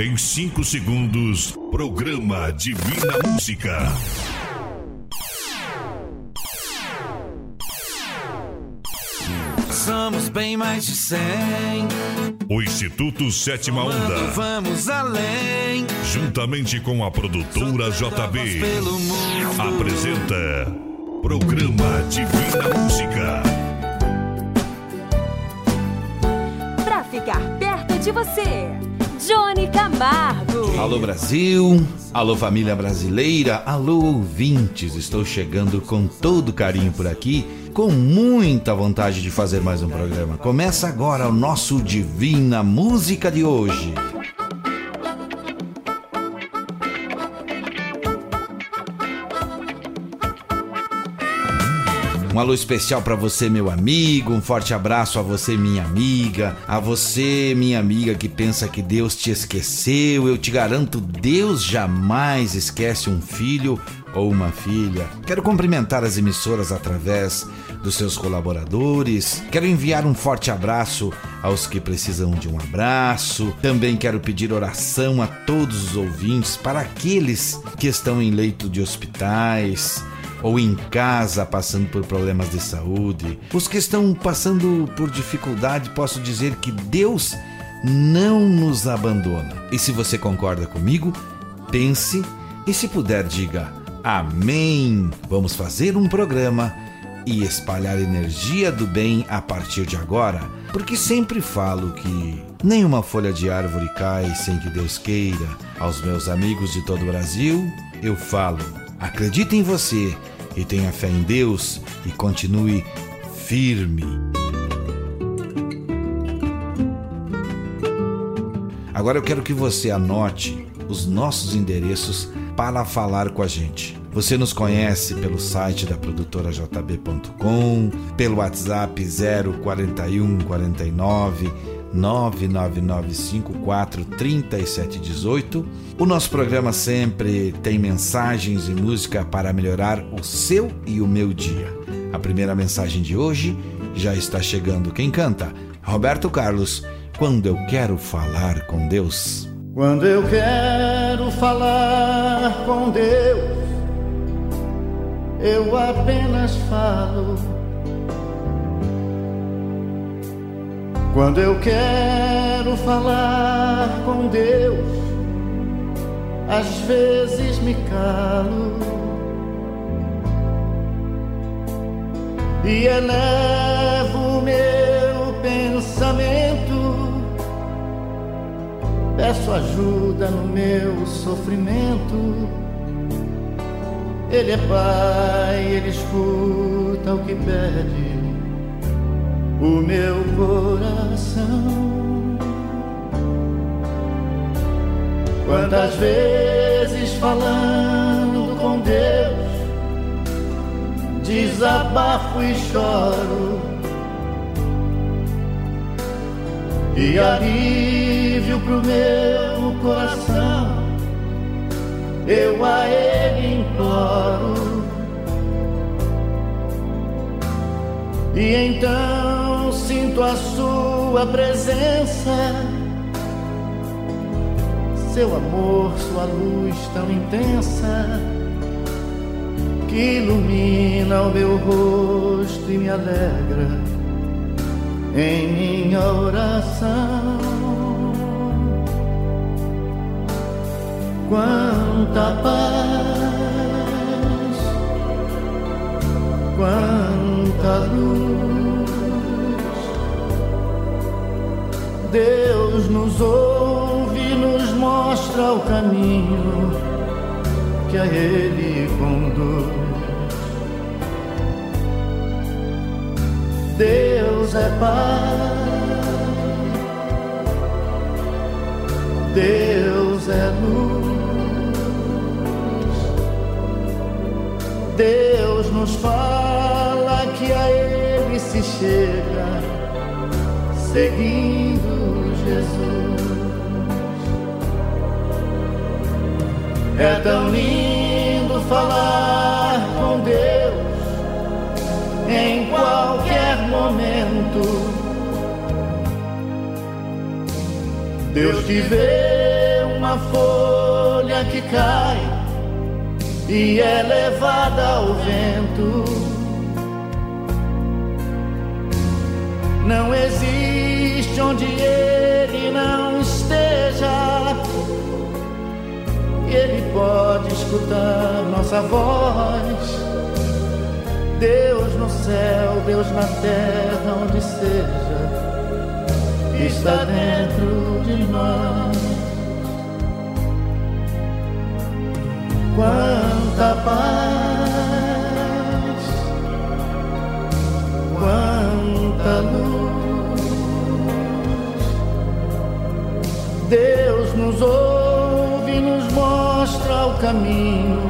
Em 5 segundos, programa Divina Música. Somos bem mais de 100. O Instituto Sétima Onda. Vamos além. Juntamente com a produtora JB. Apresenta Programa Divina Música. Pra ficar perto de você, Johnny Camargo. Alô Brasil, alô família brasileira, alô ouvintes. Estou chegando com todo carinho por aqui com muita vontade de fazer mais um programa. Começa agora o nosso Divina Música de hoje. Um alô especial para você, meu amigo. Um forte abraço a você, minha amiga. A você, minha amiga que pensa que Deus te esqueceu. Eu te garanto, Deus jamais esquece um filho ou uma filha. Quero cumprimentar as emissoras através dos seus colaboradores. Quero enviar um forte abraço aos que precisam de um abraço. Também quero pedir oração a todos os ouvintes, para aqueles que estão em leito de hospitais ou em casa passando por problemas de saúde. Os que estão passando por dificuldade, posso dizer que Deus não nos abandona. E se você concorda comigo, pense e se puder diga Amém. Vamos fazer um programa e espalhar energia do bem a partir de agora, porque sempre falo que nenhuma folha de árvore cai sem que Deus queira. Aos meus amigos de todo o Brasil, eu falo: acredite em você e tenha fé em Deus e continue firme. Agora eu quero que você anote os nossos endereços para falar com a gente. Você nos conhece pelo site da produtora jb.com, pelo WhatsApp 041 49 999543718. O nosso programa sempre tem mensagens e música para melhorar o seu e o meu dia. A primeira mensagem de hoje já está chegando. Quem canta? Roberto Carlos. Quando eu quero falar com Deus. Quando eu quero falar com Deus, eu apenas falo. Quando eu quero falar com Deus, às vezes me calo. E elevo meu pensamento. Peço ajuda no meu sofrimento. Ele é pai, ele escuta o que pede o meu coração. Quantas vezes falando com Deus, desabafo e choro. E alívio pro meu coração, eu a Ele imploro. E então sinto a Sua presença, seu amor, Sua luz tão intensa, que ilumina o meu rosto e me alegra em minha oração. Quanta paz, quanta luz. Deus nos ouve, nos mostra o caminho que a Ele conduz. Deus é Pai, Deus é luz, Deus nos fala que a Ele se chega, seguindo É tão lindo falar com Deus em qualquer momento. Deus te vê um uma folha que cai e é levada ao vento. Não existe onde ele não esteja. Ele pode escutar nossa voz. Deus no céu, Deus na terra, onde seja, está dentro de nós. Quanta paz, quanta luz. Deus nos ouve e nos mostra o caminho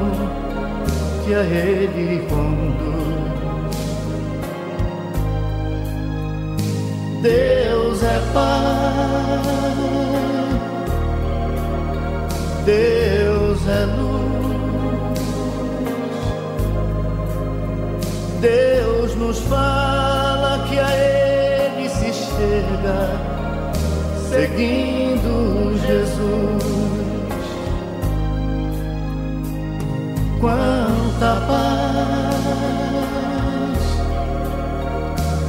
que a Ele conduz. Deus é paz, Deus é luz, Deus nos fala que a Ele se chega, seguindo Jesus. Quanta paz,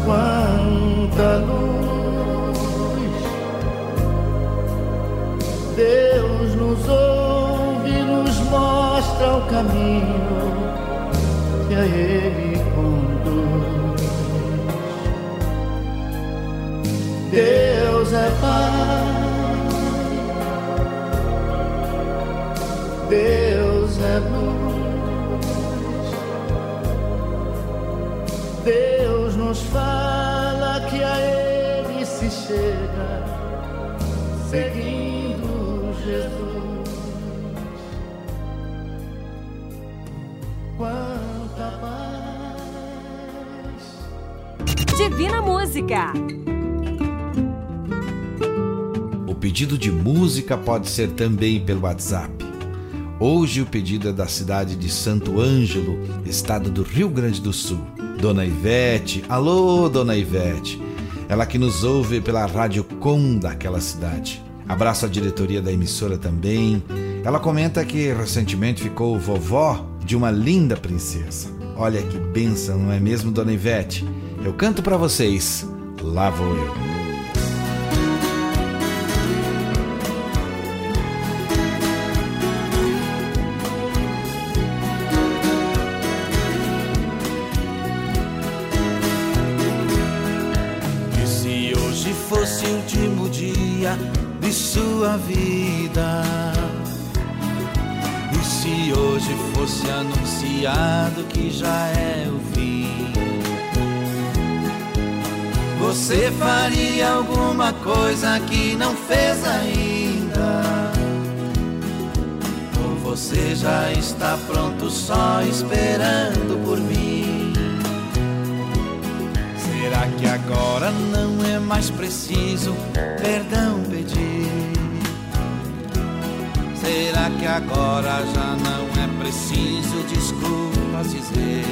quanta luz. Deus nos ouve nos mostra o caminho que a Ele É paz, Deus é luz. Deus nos fala que a Ele se chega, seguindo Jesus. Quanta paz. Divina Música. Pedido de música pode ser também pelo WhatsApp. Hoje o pedido é da cidade de Santo Ângelo, estado do Rio Grande do Sul. Dona Ivete, alô, Dona Ivete. Ela que nos ouve pela Rádio Com daquela cidade. Abraço à diretoria da emissora também. Ela comenta que recentemente ficou vovó de uma linda princesa. Olha que benção, não é mesmo, Dona Ivete? Eu canto para vocês. Lá vou eu. Vida? E se hoje fosse anunciado que já é o fim? Você faria alguma coisa que não fez ainda? Ou você já está pronto só esperando por mim? Será que agora não é mais preciso perdão pedir? Será que agora já não é preciso desculpas dizer?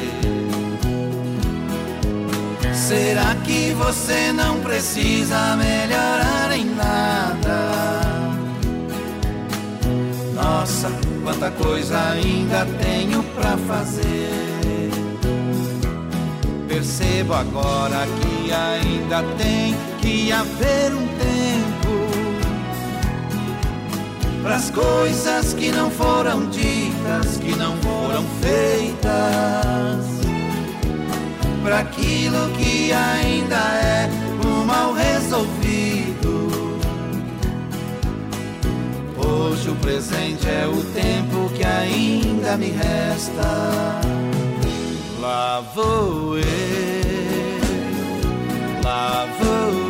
Será que você não precisa melhorar em nada? Nossa, quanta coisa ainda tenho pra fazer. Percebo agora que ainda tem que haver um tempo para as coisas que não foram ditas, que não foram feitas, para aquilo que ainda é o mal resolvido. Hoje o presente é o tempo que ainda me resta. Lá vou eu, lá vou eu.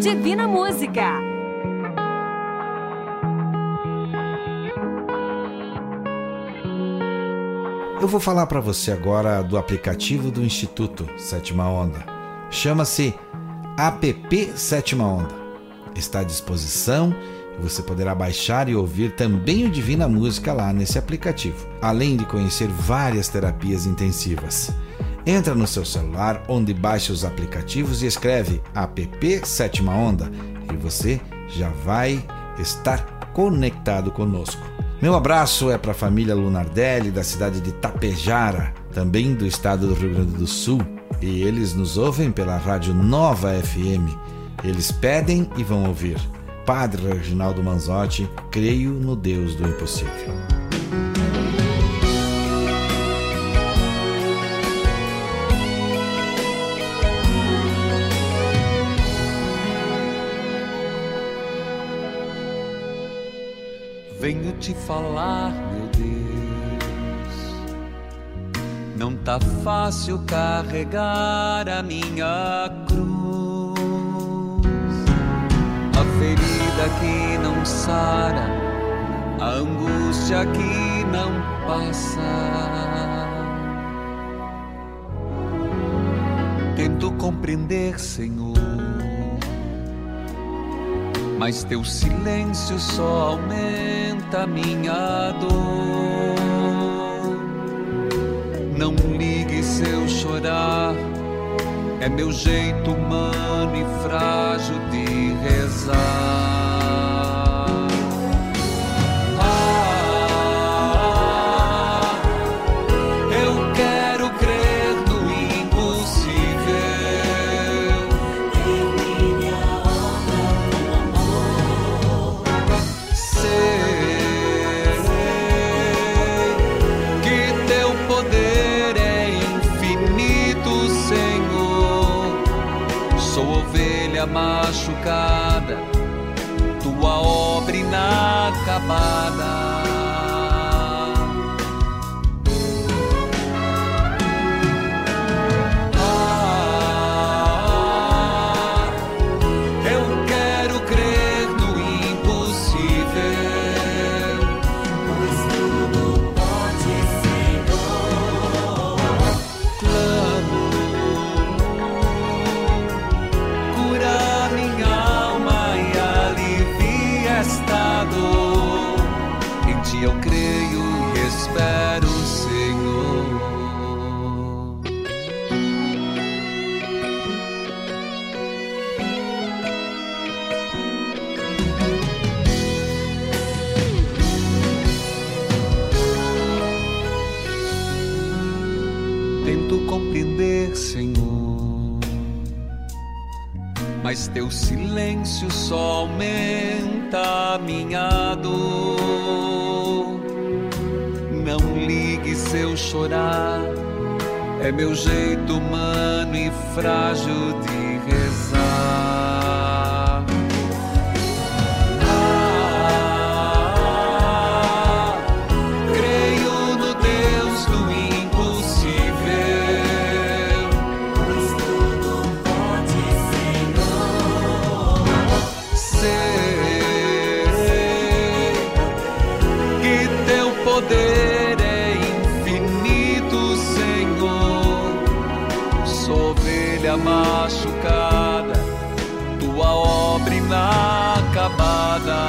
Divina Música. Eu vou falar para você agora do aplicativo do Instituto Sétima Onda. Chama-se APP Sétima Onda. Está à disposição e você poderá baixar e ouvir também o Divina Música lá nesse aplicativo, além de conhecer várias terapias intensivas. Entra no seu celular onde baixa os aplicativos e escreve APP Sétima Onda e você já vai estar conectado conosco. Meu abraço é para a família Lunardelli da cidade de Tapejara, também do estado do Rio Grande do Sul, e eles nos ouvem pela rádio Nova FM. Eles pedem e vão ouvir. Padre Reginaldo Manzotti, creio no Deus do impossível. Venho te falar, meu Deus. Não tá fácil carregar a minha cruz. A ferida que não sara, a angústia que não passa. Tento compreender, Senhor mas teu silêncio só aumenta minha dor. Não ligue se eu chorar, é meu jeito humano e frágil de rezar. Machucada, tua obra inacabada. Mas teu silêncio só aumenta minha dor. Não ligue se eu chorar, é meu jeito humano e frágil de ovelha machucada, tua obra inacabada.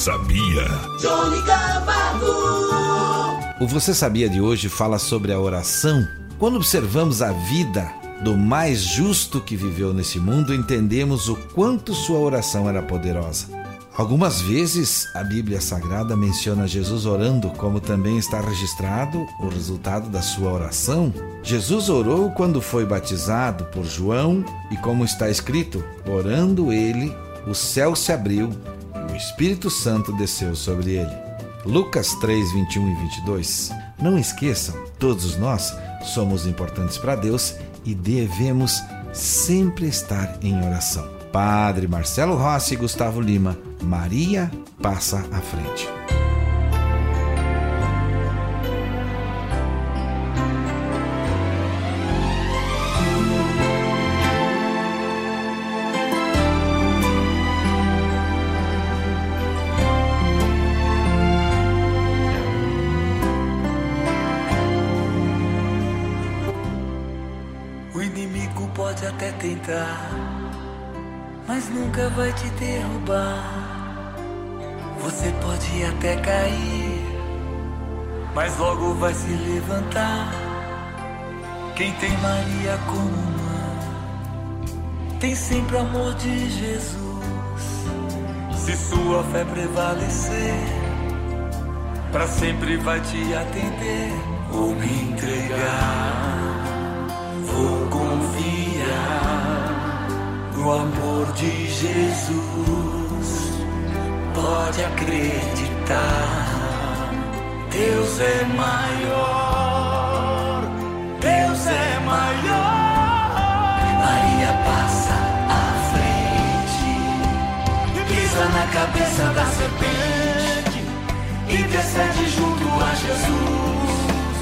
Sabia? Johnny Camargo. O Você Sabia de hoje fala sobre a oração. Quando observamos a vida do mais justo que viveu nesse mundo, entendemos o quanto sua oração era poderosa. Algumas vezes a Bíblia Sagrada menciona Jesus orando, como também está registrado o resultado da sua oração. Jesus orou quando foi batizado por João, e como está escrito, orando ele, o céu se abriu Espírito Santo desceu sobre ele. Lucas 3, 21 e 22. Não esqueçam, todos nós somos importantes para Deus e devemos sempre estar em oração. Padre Marcelo Rossi e Gustavo Lima, Maria passa à frente. Até cair, mas logo vai se levantar. Quem tem Maria como mãe, tem sempre amor de Jesus. Se sua fé prevalecer, para sempre vai te atender. Vou me entregar, vou confiar no amor de Jesus. Pode acreditar, Deus é maior, Deus é maior. Maria passa à frente, pisa na cabeça da serpente, intercede junto a Jesus.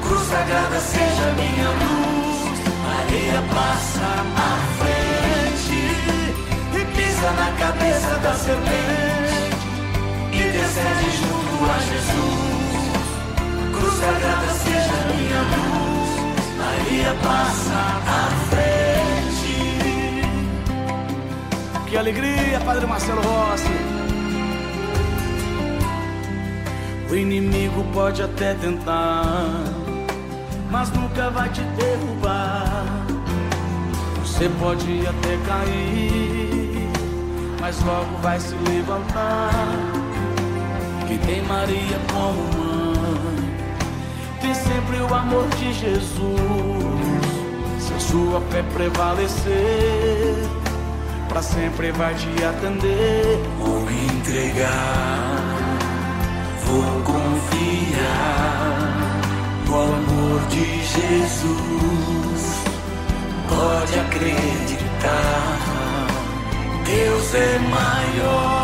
Cruz sagrada seja minha luz, Maria passa à frente e pisa na cabeça da serpente, intercede junto a Jesus. Cruz sagrada seja minha luz, Maria passa à frente. Que alegria, Padre Marcelo Rossi. O inimigo pode até tentar, mas nunca vai te derrubar. Você pode até cair, mas logo vai se levantar. Quem tem Maria como mãe, tem sempre o amor de Jesus. Se a sua fé prevalecer, pra sempre vai te atender. Vou me entregar, vou confiar no amor de Jesus. Pode acreditar, Deus é maior,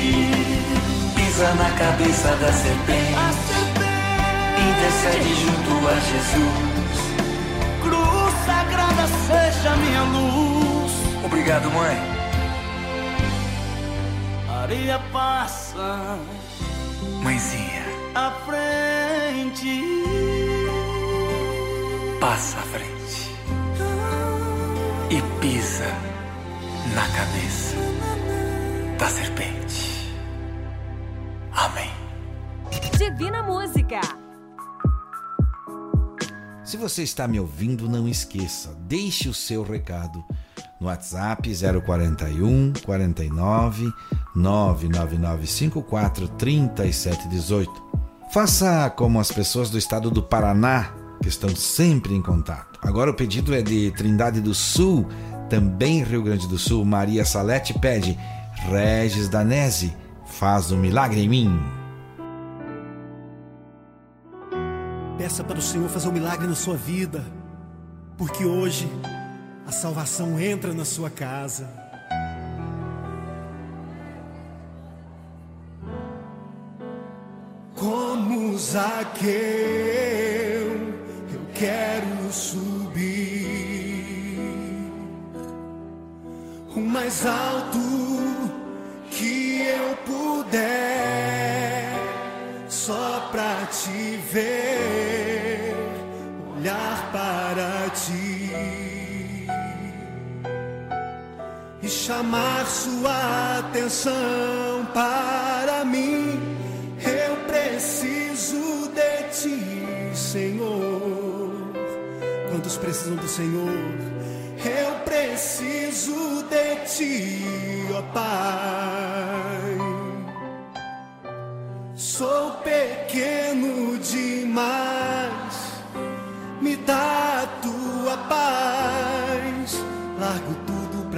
pisa na cabeça da serpente. A. Intercede junto a Jesus. Cruz sagrada seja minha luz. Obrigado, mãe. Maria passa Mãezinha, à frente. passa à frente e pisa na cabeça da serpente. Você está me ouvindo, não esqueça, deixe o seu recado no WhatsApp 041 49 99954 3718. Faça como as pessoas do estado do Paraná, que estão sempre em contato. Agora o pedido é de Trindade do Sul, também Rio Grande do Sul. Maria Salete pede: Regis Danese, faz um milagre em mim. Peça para o Senhor fazer um milagre na sua vida, porque hoje a salvação entra na sua casa. Como Zaqueu, eu quero subir o mais alto que eu puder, só pra te ver, chamar sua atenção para mim. Eu preciso de ti, Senhor. Quantos precisam do Senhor? Eu preciso de ti, ó Pai. Sou pequeno demais, me dá a tua paz. Largo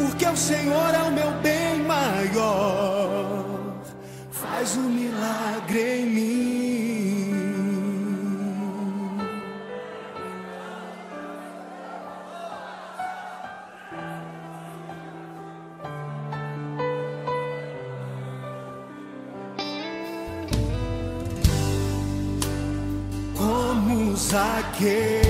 porque o Senhor é o meu bem maior. Faz um milagre em mim. Como Zaqueu,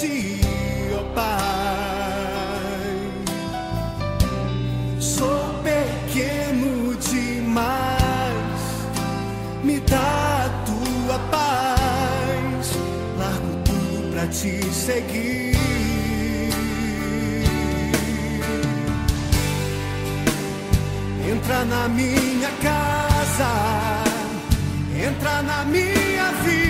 Ti, ó Pai. Sou pequeno demais, me dá a tua paz. Largo tudo pra te seguir. Entra na minha casa, entra na minha vida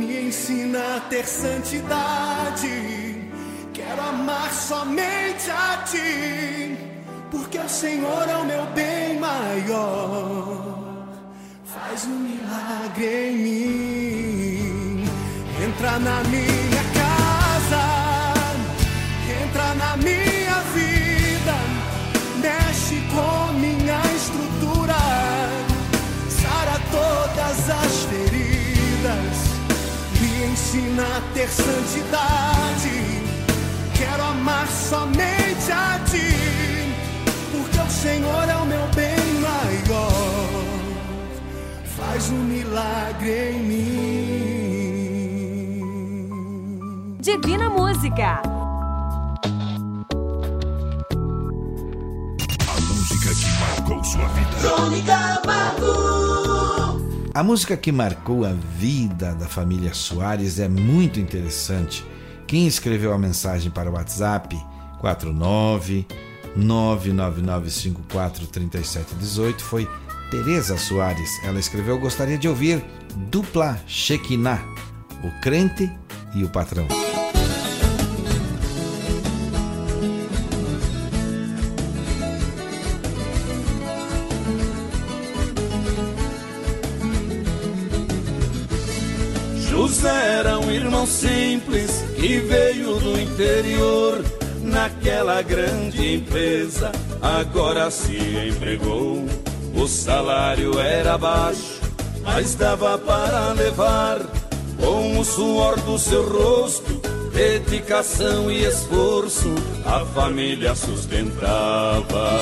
me ensina a ter santidade. Quero amar somente a ti, porque o Senhor é o meu bem maior. Faz um milagre em mim, entra na minha me ensina a ter santidade. Quero amar somente a ti, porque o Senhor é o meu bem maior. Faz um milagre em mim. Divina Música. A música que marcou sua vida. Crônica Marco. A música que marcou a vida da família Soares é muito interessante. Quem escreveu a mensagem para o WhatsApp 49 999543718 foi Tereza Soares. Ela escreveu: Gostaria de ouvir dupla Shekinah, o crente e o patrão. Irmão simples que veio do interior. Naquela grande empresa, agora se empregou. O salário era baixo, mas dava para levar. Com o suor do seu rosto, dedicação e esforço, a família sustentava.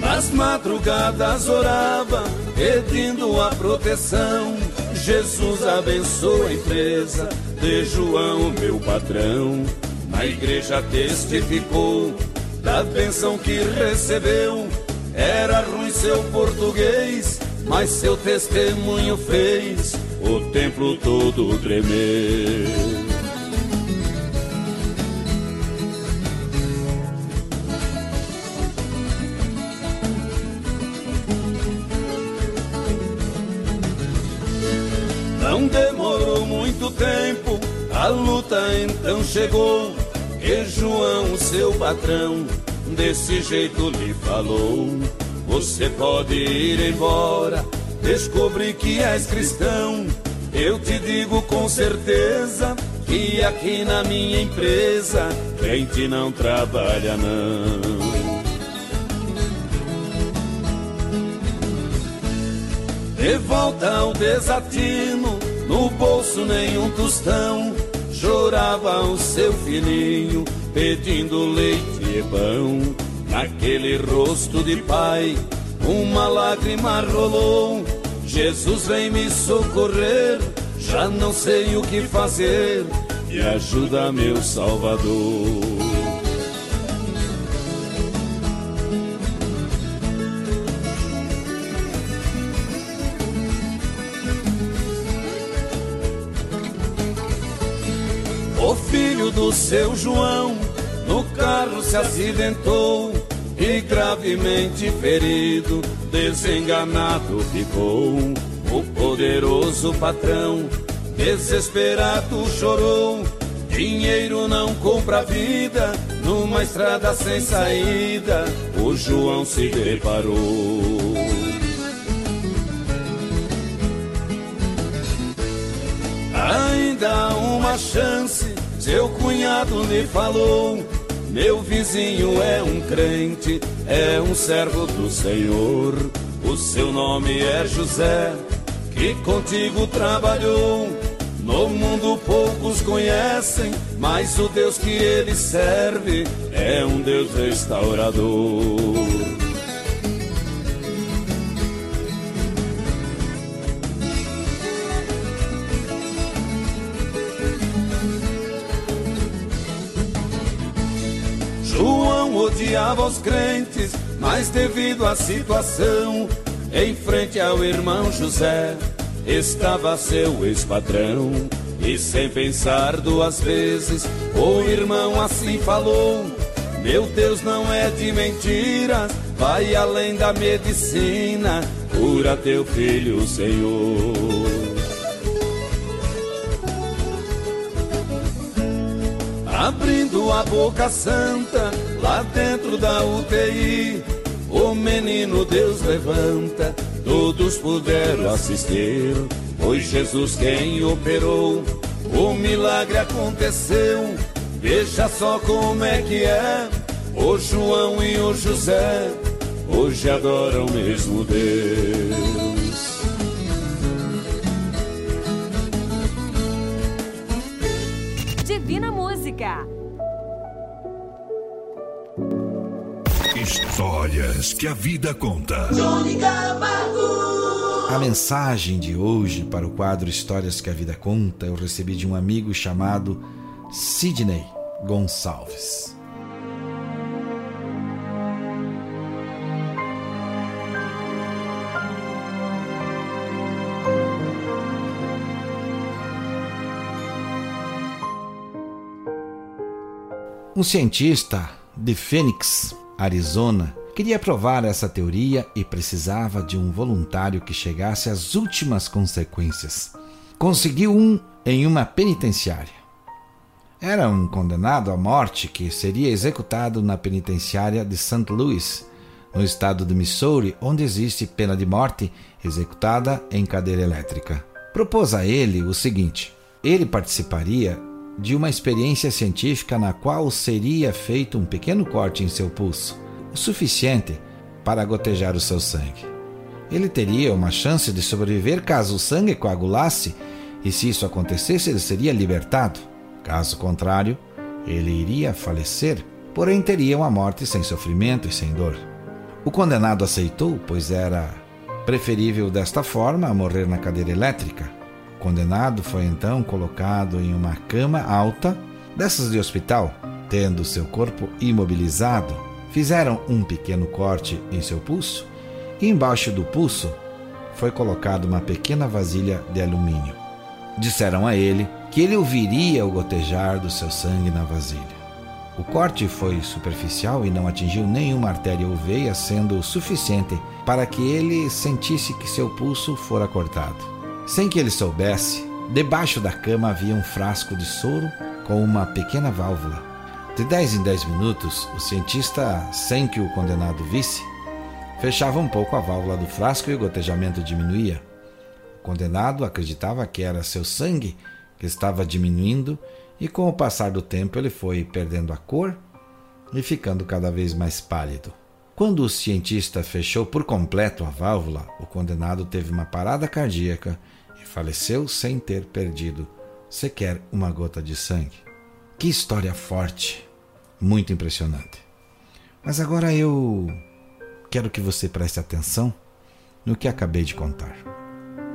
Nas madrugadas orava, pedindo a proteção. Jesus abençoa a empresa de João, meu patrão. Na igreja testificou da bênção que recebeu. Era ruim seu português, mas seu testemunho fez o templo todo tremer. A luta então chegou. E João, seu patrão, desse jeito lhe falou: Você pode ir embora, descobri que és cristão. Eu te digo com certeza que aqui na minha empresa, crente não trabalha não. De volta ao desatino, no bolso nenhum tostão. Chorava o seu filhinho, pedindo leite e pão. Naquele rosto de pai, uma lágrima rolou. Jesus vem me socorrer, já não sei o que fazer. Me ajuda, meu Salvador. Seu João no carro se acidentou e gravemente ferido, desenganado ficou. O poderoso patrão, desesperado, chorou. Dinheiro não compra vida, numa estrada sem saída, o João se deparou. Ainda há uma chance, seu cunhado me falou. Meu vizinho é um crente, é um servo do Senhor. O seu nome é José, que contigo trabalhou. No mundo poucos conhecem, mas o Deus que ele serve é um Deus restaurador. Odiava os crentes, mas devido à situação, em frente ao irmão José, estava seu ex-patrão. E sem pensar duas vezes, o irmão assim falou: Meu Deus não é de mentiras, vai além da medicina, cura teu filho, Senhor. Abrindo a boca santa, lá dentro da UTI, o menino Deus levanta, todos puderam assistir. Foi Jesus quem operou, o milagre aconteceu. Veja só como é que é, o João e o José, hoje adoram o mesmo Deus. Divina Música. Histórias que a vida conta. A mensagem de hoje para o quadro Histórias que a Vida Conta eu recebi de um amigo chamado Sidney Gonçalves. Um cientista de Phoenix, Arizona, queria provar essa teoria e precisava de um voluntário que chegasse às últimas consequências. Conseguiu um em uma penitenciária. Era um condenado à morte que seria executado na penitenciária de St. Louis, no estado de Missouri, onde existe pena de morte executada em cadeira elétrica. Propôs a ele o seguinte: ele participaria de uma experiência científica na qual seria feito um pequeno corte em seu pulso, o suficiente para gotejar o seu sangue. Ele teria uma chance de sobreviver caso o sangue coagulasse, e se isso acontecesse, ele seria libertado. Caso contrário, ele iria falecer, porém teria uma morte sem sofrimento e sem dor. O condenado aceitou, pois era preferível desta forma a morrer na cadeira elétrica. O condenado foi então colocado em uma cama alta, dessas de hospital, tendo seu corpo imobilizado. Fizeram um pequeno corte em seu pulso e embaixo do pulso foi colocada uma pequena vasilha de alumínio. Disseram a ele que ele ouviria o gotejar do seu sangue na vasilha. O corte foi superficial e não atingiu nenhuma artéria ou veia, sendo o suficiente para que ele sentisse que seu pulso fora cortado. Sem que ele soubesse, debaixo da cama havia um frasco de soro com uma pequena válvula. De 10 em 10 minutos, o cientista, sem que o condenado visse, fechava um pouco a válvula do frasco e o gotejamento diminuía. O condenado acreditava que era seu sangue que estava diminuindo e com o passar do tempo ele foi perdendo a cor e ficando cada vez mais pálido. Quando o cientista fechou por completo a válvula, o condenado teve uma parada cardíaca faleceu sem ter perdido sequer uma gota de sangue. Que história forte, muito impressionante. Mas agora eu quero que você preste atenção no que acabei de contar.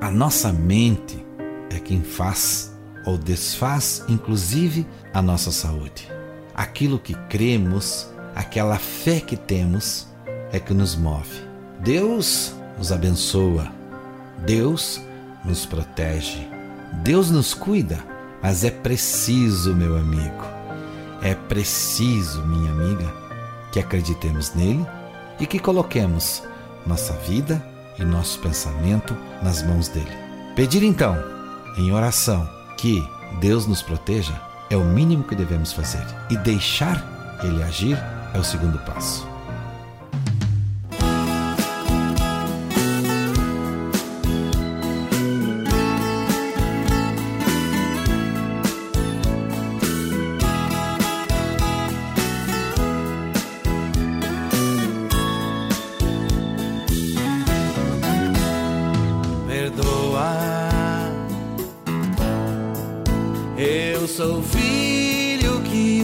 A nossa mente é quem faz ou desfaz, inclusive, a nossa saúde. Aquilo que cremos, aquela fé que temos, é que nos move. Deus nos abençoa, Deus nos protege, Deus nos cuida, mas é preciso, meu amigo, é preciso, minha amiga, que acreditemos nele e que coloquemos nossa vida e nosso pensamento nas mãos dele. Pedir então, em oração, que Deus nos proteja é o mínimo que devemos fazer. E deixar Ele agir é o segundo passo.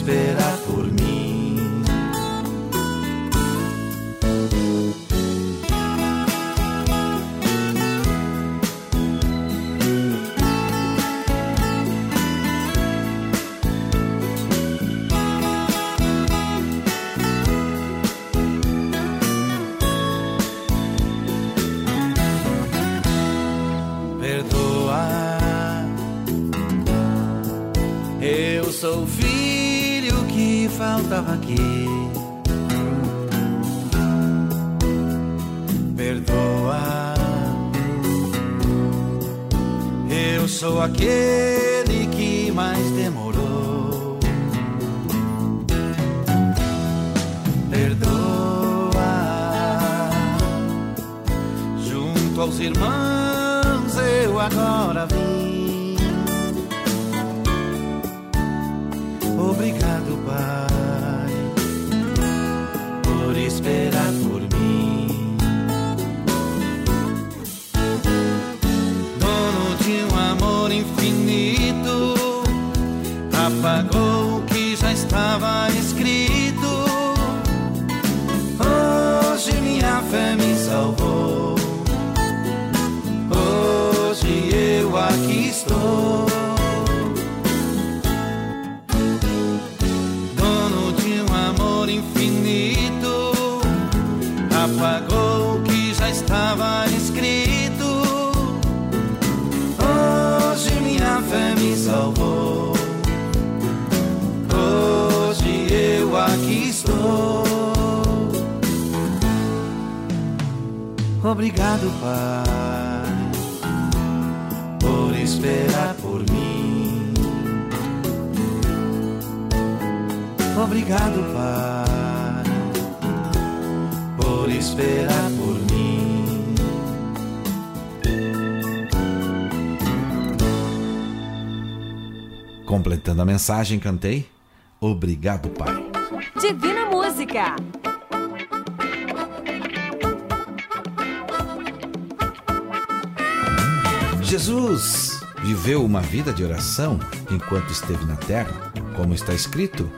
esperar por mim. sou filho faltava aqui. Perdoa, eu sou aquele que mais demorou. Perdoa, junto aos irmãos eu agora vim. Estava escrito. Hoje minha fé Obrigado, Pai, por esperar por mim. Obrigado, Pai por esperar por mim. Completando a mensagem, cantei Obrigado, Pai. Divina Música. Jesus viveu uma vida de oração enquanto esteve na terra, como está escrito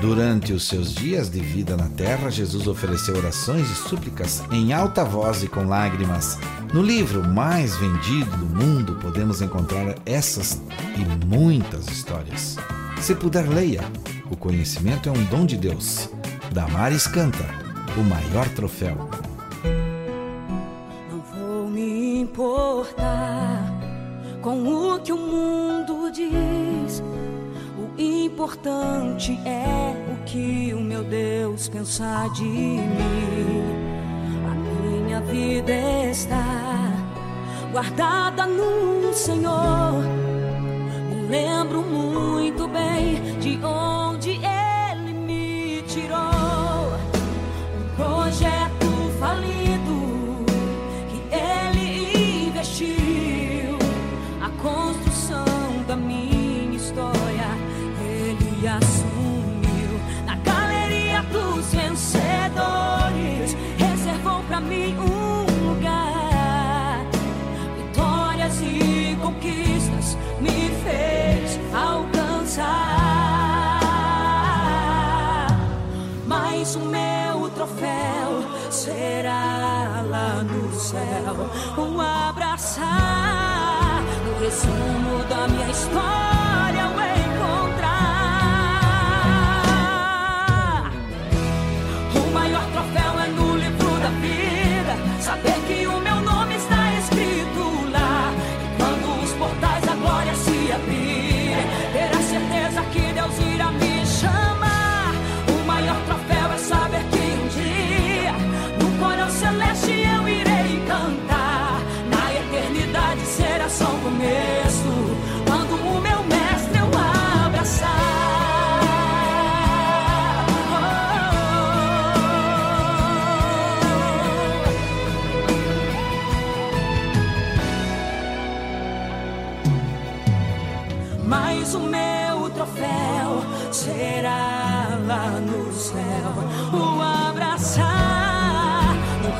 Durante os seus dias de vida na terra, Jesus ofereceu orações e súplicas em alta voz e com lágrimas. No livro mais vendido do mundo, podemos encontrar essas e muitas histórias. Se puder, leia. O conhecimento é um dom de Deus. Damares canta, o maior troféu. Com o que o mundo diz importante é o que o meu Deus pensar de mim. A minha vida está guardada no Senhor. Me lembro muito bem de onde céu o abraçar. No resumo da minha história.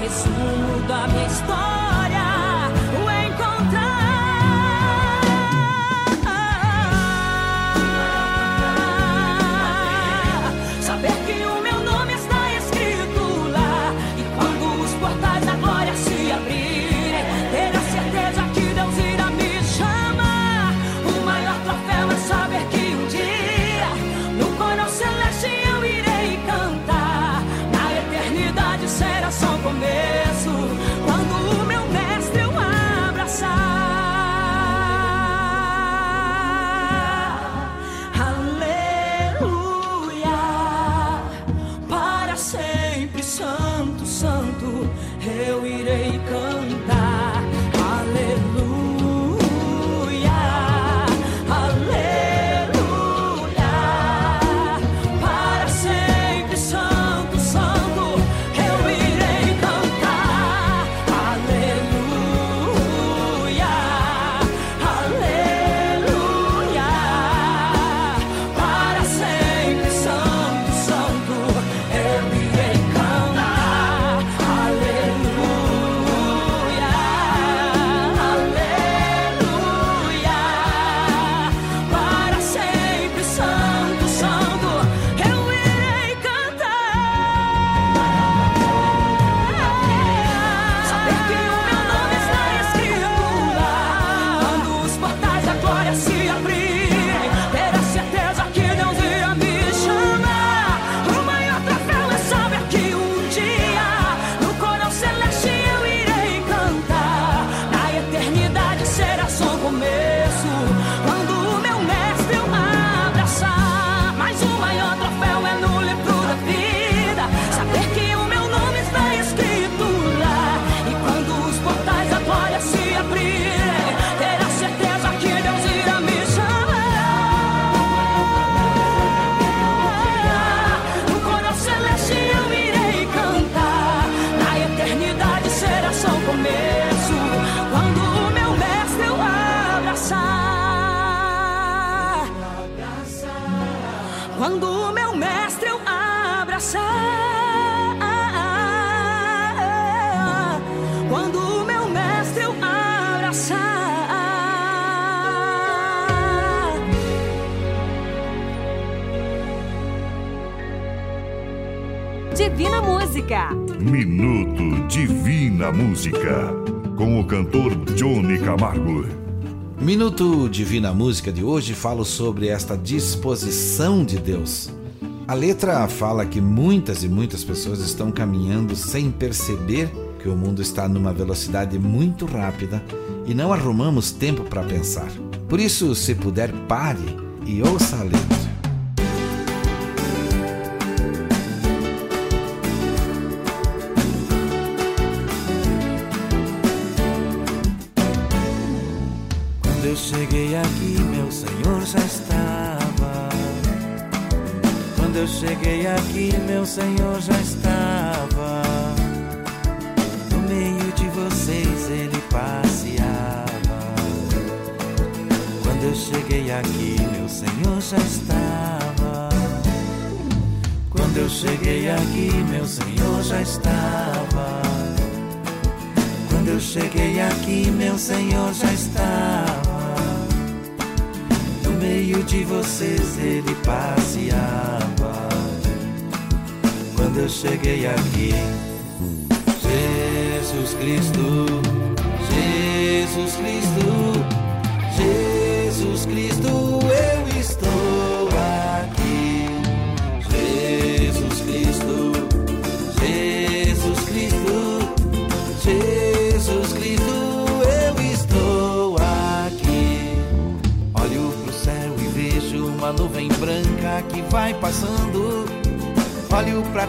mais muda a minha história. Música. Minuto Divina Música, com o cantor Johnny Camargo. Minuto Divina Música de hoje falo sobre esta disposição de Deus. A letra fala que muitas e muitas pessoas estão caminhando sem perceber que o mundo está numa velocidade muito rápida e não arrumamos tempo para pensar. Por isso, se puder, pare e ouça a letra. cheguei aqui, meu Senhor já estava. No meio de vocês ele passeava. Quando eu cheguei aqui, meu Senhor já estava. Quando eu cheguei aqui, meu Senhor já estava. Quando eu cheguei aqui, meu Senhor já estava. No meio de vocês ele passeava. Quando eu cheguei aqui, Jesus Cristo, Jesus Cristo, Jesus Cristo, eu estou aqui. Jesus Cristo, Jesus Cristo, Jesus Cristo, eu estou aqui. Olho pro céu e vejo uma nuvem branca que vai passando. Olho pra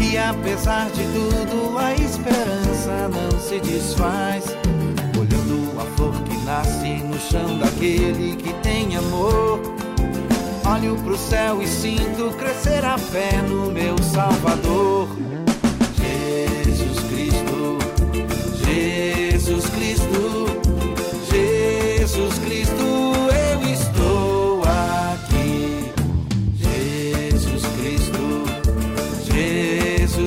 E apesar de tudo, a esperança não se desfaz. Olhando a flor que nasce no chão daquele que tem amor. Olho pro céu e sinto crescer a fé no meu Salvador.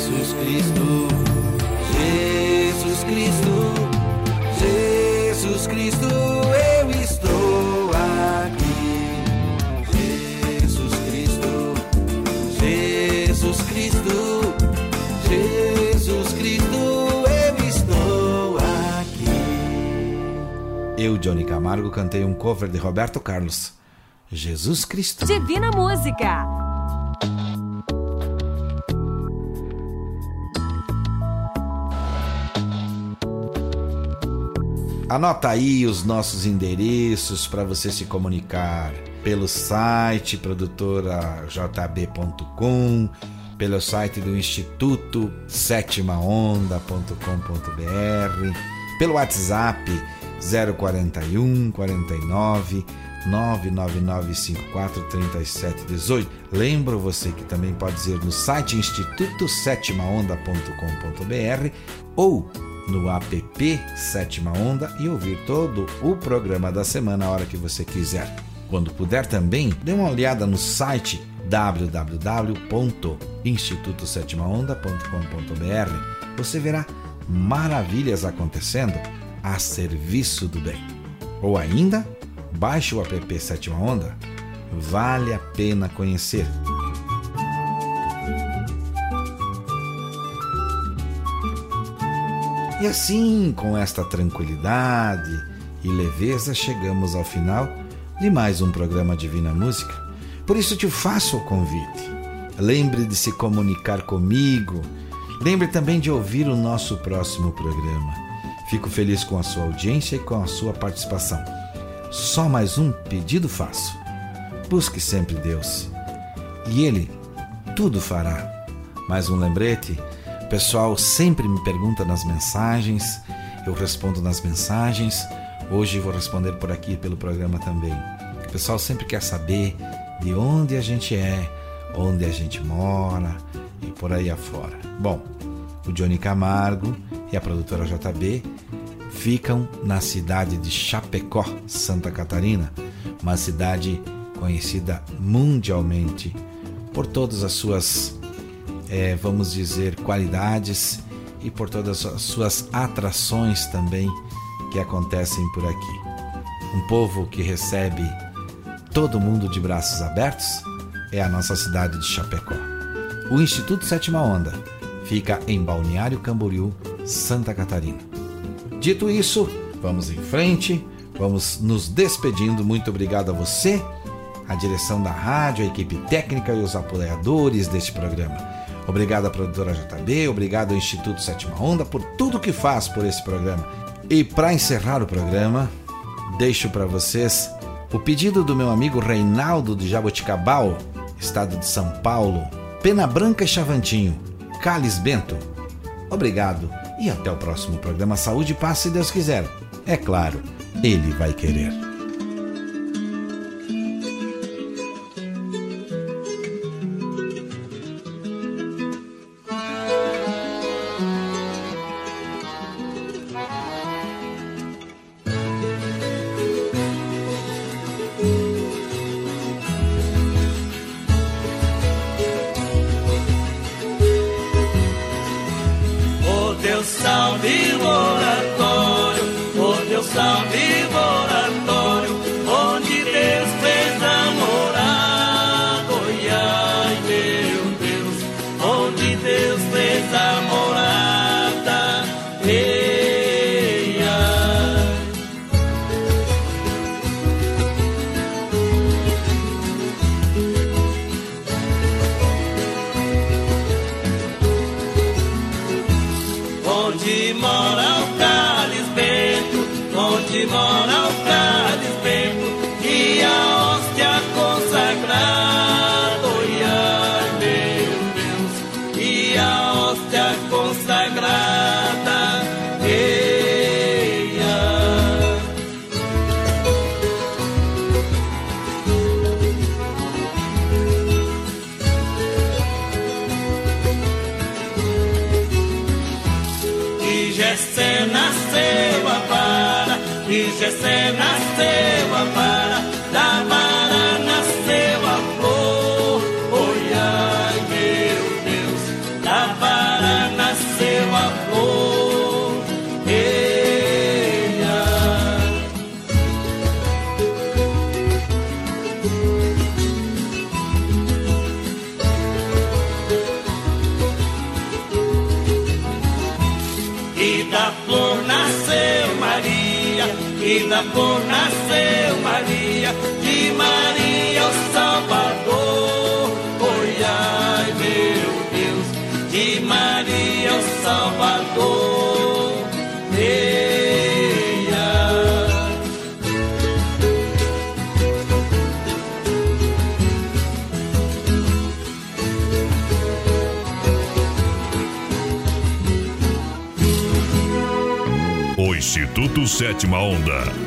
Jesus Cristo, Jesus Cristo, Jesus Cristo, eu estou aqui. Jesus Cristo, Jesus Cristo, Jesus Cristo, eu estou aqui. Eu, Johnny Camargo, cantei um cover de Roberto Carlos. Jesus Cristo. Divina Música. Anota aí os nossos endereços para você se comunicar pelo site produtorajb.com, pelo site do Instituto sétimaonda.com.br, pelo WhatsApp 041 49 999543718. Lembro você que também pode dizer no site instituto sétimaonda.com.br ou no app Sétima Onda e ouvir todo o programa da semana a hora que você quiser. Quando puder também, dê uma olhada no site www.institutosetimaonda.com.br. Você verá maravilhas acontecendo a serviço do bem. Ou ainda, baixe o app Sétima Onda. Vale a pena conhecer. E assim, com esta tranquilidade e leveza, chegamos ao final de mais um programa Divina Música. Por isso te faço o convite. Lembre de se comunicar comigo. Lembre também de ouvir o nosso próximo programa. Fico feliz com a sua audiência e com a sua participação. Só mais um pedido faço. Busque sempre Deus. E Ele tudo fará. Mais um lembrete. Pessoal sempre me pergunta nas mensagens. Eu respondo nas mensagens. Hoje vou responder por aqui pelo programa também. O pessoal sempre quer saber de onde a gente é, onde a gente mora e por aí afora. Bom, o Johnny Camargo e a produtora JB ficam na cidade de Chapecó, Santa Catarina, uma cidade conhecida mundialmente por todas as suas, é, vamos dizer, qualidades e por todas as suas atrações também que acontecem por aqui. um povo que recebe todo mundo de braços abertos, é a nossa cidade de Chapecó. O Instituto Sétima Onda fica em Balneário Camboriú, Santa Catarina. Dito isso, vamos em frente, vamos nos despedindo. Muito obrigado a você, a direção da rádio, a equipe técnica e os apoiadores deste programa. Obrigado à produtora JB, obrigado ao Instituto Sétima Onda por tudo que faz por esse programa. E para encerrar o programa, deixo para vocês o pedido do meu amigo Reinaldo de Jaboticabal, estado de São Paulo, Pena Branca e Chavantinho, Calis Bento. Obrigado e até o próximo programa Saúde e Paz, se Deus quiser. É claro, Ele vai querer.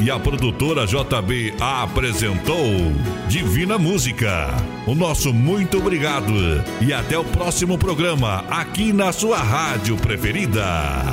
E a produtora JB apresentou Divina Música. O nosso muito obrigado e até o próximo programa aqui na sua rádio preferida.